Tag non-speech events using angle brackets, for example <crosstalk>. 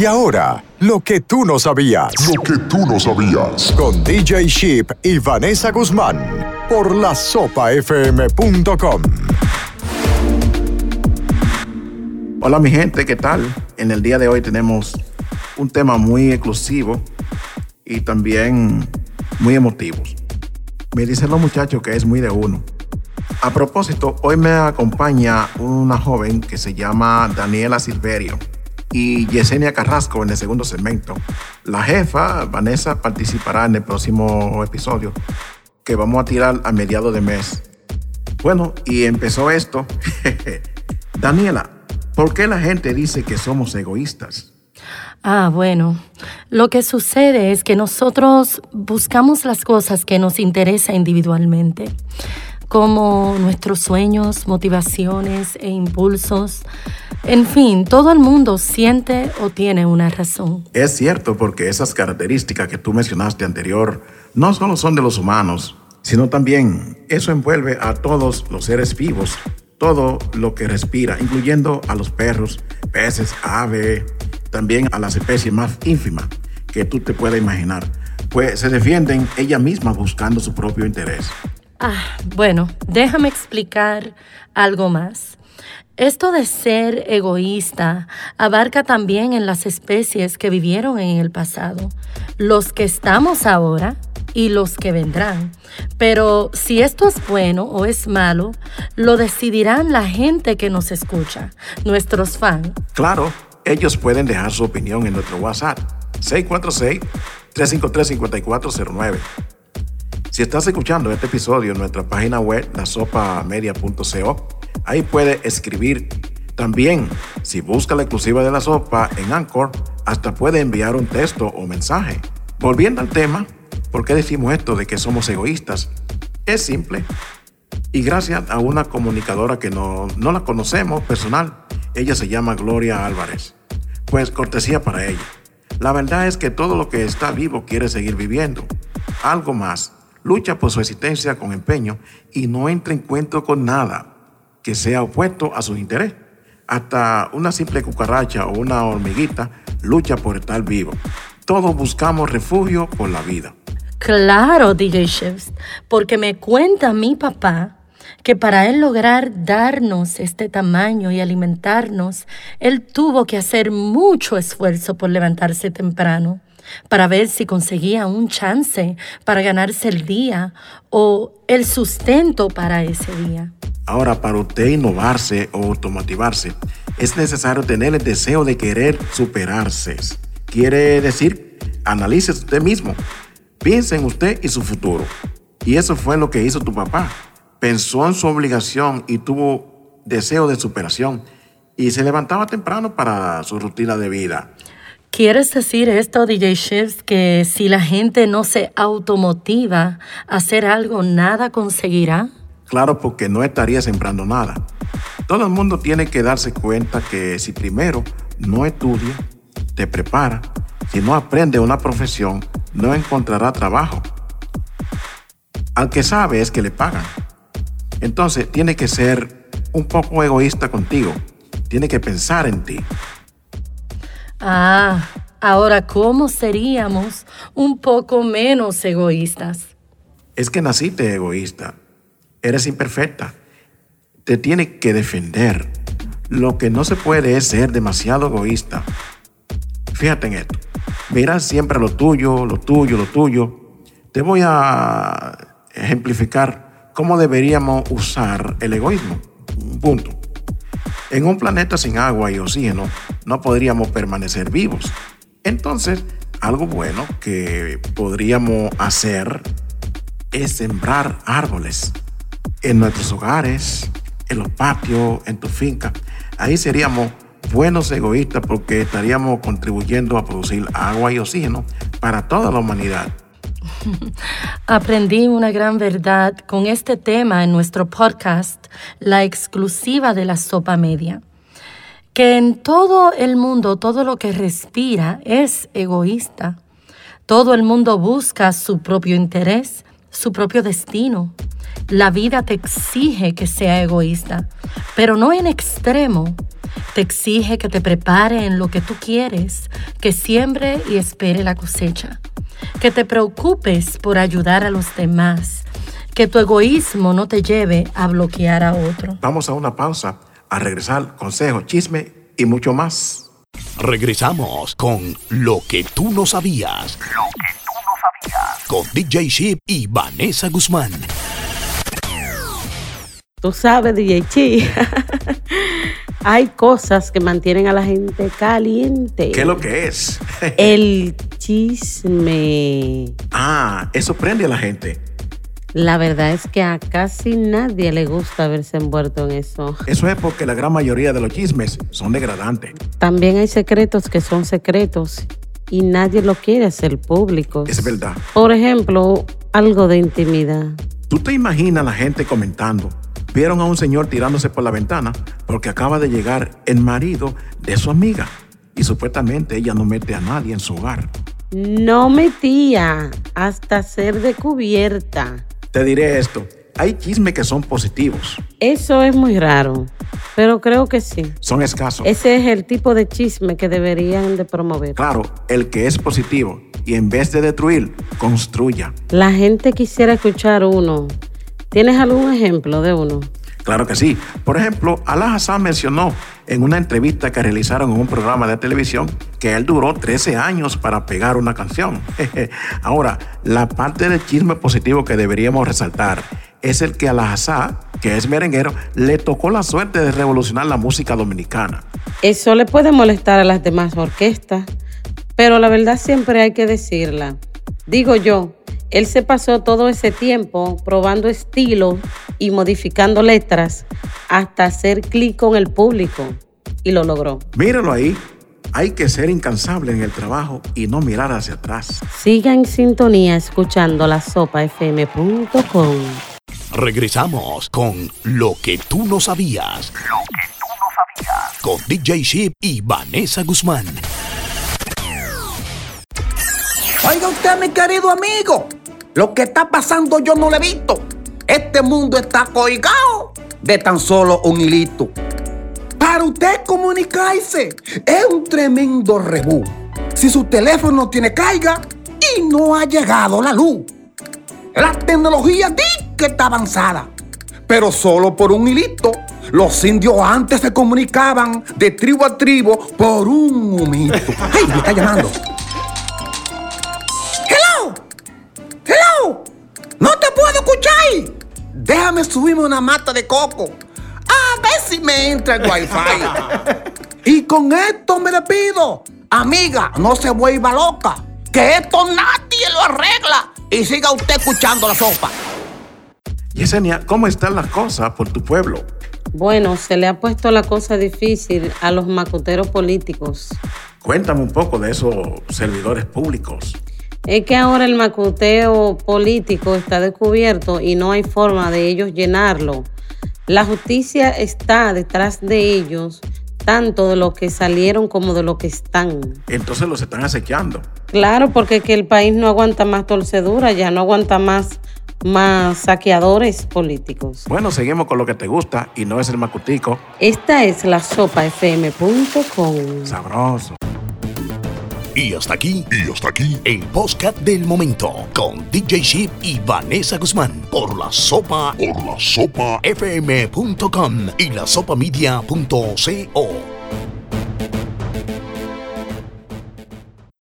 Y ahora, lo que tú no sabías. Lo que tú no sabías. Con DJ Sheep y Vanessa Guzmán. Por la sopafm.com. Hola mi gente, ¿qué tal? En el día de hoy tenemos un tema muy exclusivo y también muy emotivo. Me dicen los muchachos que es muy de uno. A propósito, hoy me acompaña una joven que se llama Daniela Silverio y Yesenia Carrasco en el segundo segmento. La jefa, Vanessa, participará en el próximo episodio que vamos a tirar a mediados de mes. Bueno, y empezó esto. <laughs> Daniela, ¿por qué la gente dice que somos egoístas? Ah, bueno, lo que sucede es que nosotros buscamos las cosas que nos interesan individualmente, como nuestros sueños, motivaciones e impulsos. En fin, todo el mundo siente o tiene una razón. Es cierto, porque esas características que tú mencionaste anterior no solo son de los humanos, sino también eso envuelve a todos los seres vivos, todo lo que respira, incluyendo a los perros, peces, aves, también a las especies más ínfimas que tú te puedas imaginar, pues se defienden ellas mismas buscando su propio interés. Ah, bueno, déjame explicar algo más. Esto de ser egoísta abarca también en las especies que vivieron en el pasado, los que estamos ahora y los que vendrán. Pero si esto es bueno o es malo, lo decidirán la gente que nos escucha, nuestros fans. Claro, ellos pueden dejar su opinión en nuestro WhatsApp 646-353-5409. Si estás escuchando este episodio en nuestra página web, lasopamedia.co, ahí puedes escribir. También, si busca la exclusiva de la sopa en Anchor, hasta puede enviar un texto o mensaje. Volviendo al tema, ¿por qué decimos esto de que somos egoístas? Es simple. Y gracias a una comunicadora que no, no la conocemos personal, ella se llama Gloria Álvarez. Pues cortesía para ella. La verdad es que todo lo que está vivo quiere seguir viviendo. Algo más. Lucha por su existencia con empeño y no entra en cuento con nada que sea opuesto a su interés. Hasta una simple cucaracha o una hormiguita lucha por estar vivo. Todos buscamos refugio por la vida. Claro, DJ Chefs, porque me cuenta mi papá que para él lograr darnos este tamaño y alimentarnos, él tuvo que hacer mucho esfuerzo por levantarse temprano para ver si conseguía un chance para ganarse el día o el sustento para ese día. Ahora, para usted innovarse o automotivarse, es necesario tener el deseo de querer superarse. Quiere decir, analice usted mismo, piense en usted y su futuro. Y eso fue lo que hizo tu papá pensó en su obligación y tuvo deseo de superación y se levantaba temprano para su rutina de vida. ¿Quieres decir esto, DJ Shifts, que si la gente no se automotiva a hacer algo, nada conseguirá? Claro, porque no estaría sembrando nada. Todo el mundo tiene que darse cuenta que si primero no estudia, te prepara, si no aprende una profesión, no encontrará trabajo. Al que sabe es que le pagan. Entonces tiene que ser un poco egoísta contigo. Tiene que pensar en ti. Ah, ahora ¿cómo seríamos un poco menos egoístas? Es que naciste egoísta. Eres imperfecta. Te tiene que defender. Lo que no se puede es ser demasiado egoísta. Fíjate en esto. Mira siempre lo tuyo, lo tuyo, lo tuyo. Te voy a ejemplificar cómo deberíamos usar el egoísmo. Punto. En un planeta sin agua y oxígeno no podríamos permanecer vivos. Entonces, algo bueno que podríamos hacer es sembrar árboles en nuestros hogares, en los patios, en tu finca. Ahí seríamos buenos egoístas porque estaríamos contribuyendo a producir agua y oxígeno para toda la humanidad. <laughs> Aprendí una gran verdad con este tema en nuestro podcast, la exclusiva de la sopa media, que en todo el mundo todo lo que respira es egoísta. Todo el mundo busca su propio interés, su propio destino. La vida te exige que sea egoísta, pero no en extremo. te exige que te prepare en lo que tú quieres, que siembre y espere la cosecha, que te preocupes por ayudar a los demás, que tu egoísmo no te lleve a bloquear a otro. Vamos a una pausa, a regresar, consejo, chisme y mucho más. Regresamos con Lo que tú no sabías. Lo que tú no sabías. Con DJ Ship y Vanessa Guzmán. Tú sabes, DJ Chi, <laughs> hay cosas que mantienen a la gente caliente. ¿Qué es lo que es? El chisme. <laughs> Ah, eso prende a la gente. La verdad es que a casi nadie le gusta verse envuelto en eso. Eso es porque la gran mayoría de los chismes son degradantes. También hay secretos que son secretos y nadie lo quiere hacer público. Es verdad. Por ejemplo, algo de intimidad. ¿Tú te imaginas la gente comentando? Vieron a un señor tirándose por la ventana porque acaba de llegar el marido de su amiga y supuestamente ella no mete a nadie en su hogar. No metía hasta ser descubierta. Te diré esto, hay chismes que son positivos. Eso es muy raro, pero creo que sí. Son escasos. Ese es el tipo de chisme que deberían de promover. Claro, el que es positivo y en vez de destruir, construya. La gente quisiera escuchar uno. ¿Tienes algún ejemplo de uno? Claro que sí. Por ejemplo, Alá Hassan mencionó en una entrevista que realizaron en un programa de televisión que él duró 13 años para pegar una canción. <laughs> Ahora, la parte del chisme positivo que deberíamos resaltar es el que a la Hassan, que es merenguero, le tocó la suerte de revolucionar la música dominicana. Eso le puede molestar a las demás orquestas, pero la verdad siempre hay que decirla. Digo yo, él se pasó todo ese tiempo probando estilos y modificando letras hasta hacer clic con el público y lo logró. Míralo ahí. Hay que ser incansable en el trabajo y no mirar hacia atrás. Siga en sintonía escuchando la sopafm.com. Regresamos con Lo que tú no sabías. Lo que tú no sabías. Con DJ Ship y Vanessa Guzmán. Oiga usted, mi querido amigo, lo que está pasando yo no lo he visto. Este mundo está colgado de tan solo un hilito. Para usted comunicarse es un tremendo rebú. Si su teléfono tiene carga y no ha llegado la luz. La tecnología di que está avanzada, pero solo por un hilito. Los indios antes se comunicaban de tribu a tribu por un humito. ¡Ay, me está llamando! Déjame subirme una mata de coco. A ver si me entra el wifi. <laughs> y con esto me despido. Amiga, no se vuelva loca. Que esto nadie lo arregla. Y siga usted escuchando la sopa. Yesenia, ¿cómo están las cosas por tu pueblo? Bueno, se le ha puesto la cosa difícil a los macuteros políticos. Cuéntame un poco de esos servidores públicos. Es que ahora el macuteo político está descubierto y no hay forma de ellos llenarlo. La justicia está detrás de ellos, tanto de los que salieron como de los que están. Entonces los están acechando. Claro, porque que el país no aguanta más torcedura, ya no aguanta más, más saqueadores políticos. Bueno, seguimos con lo que te gusta y no es el macutico. Esta es la sopafm.com. Sabroso. Y hasta aquí, Y hasta aquí, el podcast del momento con DJ Ship y Vanessa Guzmán por la sopa por la sopa fm.com y la sopamedia.co.